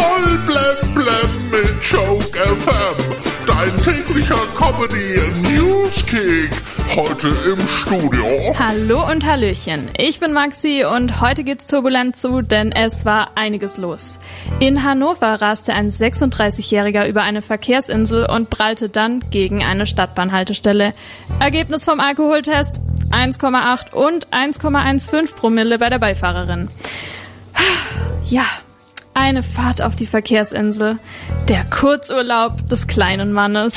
Voll blem blem mit Joke FM. Dein täglicher Comedy Newskick. Heute im Studio. Hallo und Hallöchen. Ich bin Maxi und heute geht's turbulent zu, denn es war einiges los. In Hannover raste ein 36-Jähriger über eine Verkehrsinsel und prallte dann gegen eine Stadtbahnhaltestelle. Ergebnis vom Alkoholtest 1,8 und 1,15 Promille bei der Beifahrerin. Ja, eine Fahrt auf die Verkehrsinsel. Der Kurzurlaub des kleinen Mannes.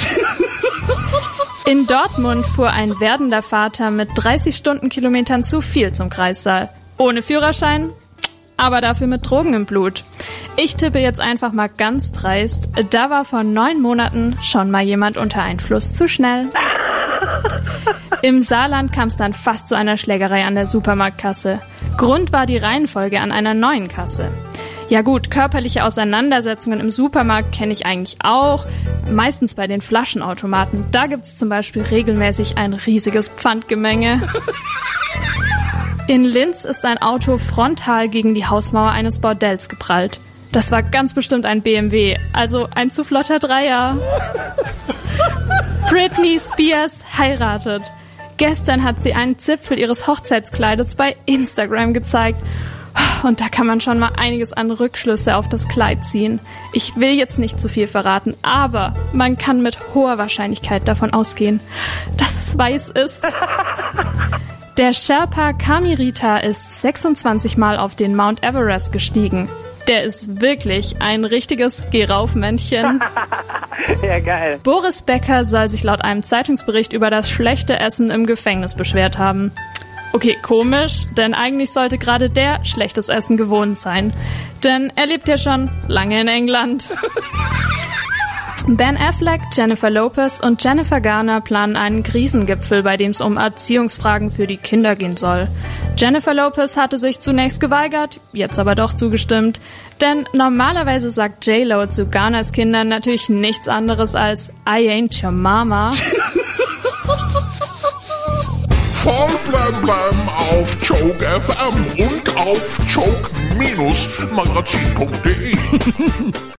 In Dortmund fuhr ein werdender Vater mit 30 Stundenkilometern zu viel zum Kreissaal. Ohne Führerschein, aber dafür mit Drogen im Blut. Ich tippe jetzt einfach mal ganz dreist. Da war vor neun Monaten schon mal jemand unter Einfluss zu schnell. Im Saarland kam es dann fast zu einer Schlägerei an der Supermarktkasse. Grund war die Reihenfolge an einer neuen Kasse. Ja gut, körperliche Auseinandersetzungen im Supermarkt kenne ich eigentlich auch. Meistens bei den Flaschenautomaten. Da gibt es zum Beispiel regelmäßig ein riesiges Pfandgemenge. In Linz ist ein Auto frontal gegen die Hausmauer eines Bordells geprallt. Das war ganz bestimmt ein BMW, also ein zu flotter Dreier. Britney Spears heiratet. Gestern hat sie einen Zipfel ihres Hochzeitskleides bei Instagram gezeigt. Und da kann man schon mal einiges an Rückschlüsse auf das Kleid ziehen. Ich will jetzt nicht zu viel verraten, aber man kann mit hoher Wahrscheinlichkeit davon ausgehen, dass es weiß ist. Der Sherpa Kamirita ist 26 Mal auf den Mount Everest gestiegen. Der ist wirklich ein richtiges Geh-rauf-Männchen. Ja, geil. Boris Becker soll sich laut einem Zeitungsbericht über das schlechte Essen im Gefängnis beschwert haben. Okay, komisch, denn eigentlich sollte gerade der schlechtes Essen gewohnt sein. Denn er lebt ja schon lange in England. Ben Affleck, Jennifer Lopez und Jennifer Garner planen einen Krisengipfel, bei dem es um Erziehungsfragen für die Kinder gehen soll. Jennifer Lopez hatte sich zunächst geweigert, jetzt aber doch zugestimmt. Denn normalerweise sagt J-Lo zu Garners Kindern natürlich nichts anderes als I ain't your mama. Blem blem auf Joke FM und auf joke-magazin.de.